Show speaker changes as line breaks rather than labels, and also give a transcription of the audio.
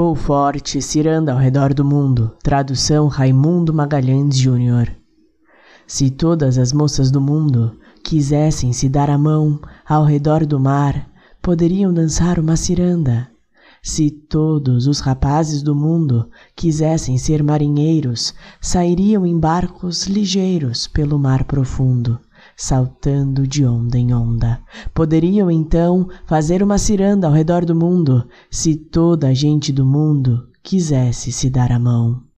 Pou forte, ciranda ao redor do mundo. Tradução Raimundo Magalhães Júnior. Se todas as moças do mundo quisessem se dar a mão ao redor do mar, poderiam dançar uma ciranda. Se todos os rapazes do mundo quisessem ser marinheiros, sairiam em barcos ligeiros pelo mar profundo, saltando de onda em onda. Poderiam então fazer uma ciranda ao redor do mundo, se toda a gente do mundo quisesse se dar a mão.